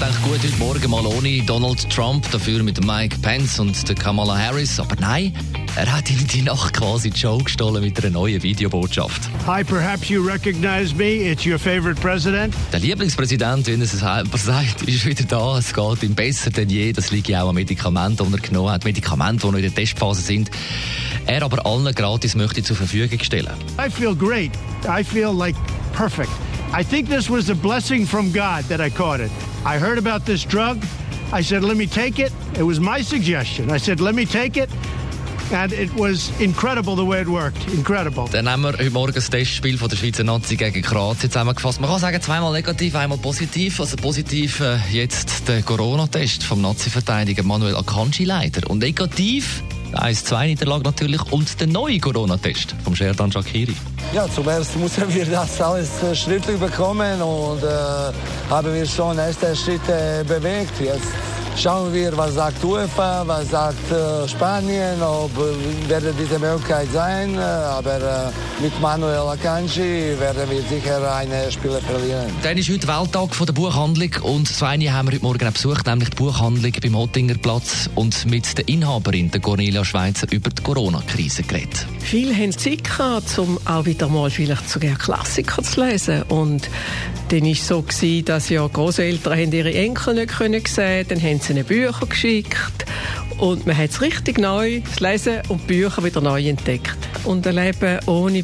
habe gedacht, gut, heute Morgen mal ohne Donald Trump, dafür mit Mike Pence und der Kamala Harris. Aber nein, er hat in die Nacht quasi die Show gestohlen mit einer neuen Videobotschaft. Hi, perhaps you recognize me. It's your favorite president. Der Lieblingspräsident, wie er es sagt, ist wieder da. Es geht ihm besser denn je. Das liegt ja auch an Medikamenten, die er genommen hat. Medikamente, die noch in der Testphase sind. Er aber allen gratis möchte zur Verfügung stellen. I feel great. I feel like perfect. I think this was a blessing from God that I caught it. I heard about this drug. I said, let me take it. It was my suggestion. I said, let me take it. And it was incredible the way it worked. Incredible. Dann haben wir heute Morgen das Testspiel von der Schweizer Nazi gegen Kroatien zusammengefasst. Man kann sagen, zweimal negativ, einmal positiv. Also positiv äh, jetzt der Corona-Test vom Nazi-Verteidiger Manuel Akanji leider. Und negativ 1-2-Niederlage natürlich und der neue Corona-Test vom Sherdan Shakiri. Ja, zuerst müssen wir das alles äh, schrittlich bekommen und äh, haben wir schon erste Schritte bewegt. Jetzt schauen wir, was sagt UEFA, was sagt äh, Spanien, ob äh, werde diese Möglichkeit sein. Äh, aber äh, mit Manuel Akanji werden wir sicher eine Spiele verlieren. Dann ist heute Welttag von der Buchhandlung und eine haben wir heute Morgen besucht, nämlich die Buchhandlung beim Hottinger Platz und mit der Inhaberin, der Cornelia Schweizer, über die Corona-Krise geredet. Viele haben Zeit gehabt, um auch wieder mal vielleicht sogar Klassiker zu lesen. Und dann war es so, gewesen, dass ja Großeltern ihre Enkel nicht können sehen Dann haben sie ihnen Bücher geschickt. Und man hat es richtig neu, das Lesen und Bücher wieder neu entdeckt. Und ein Leben ohne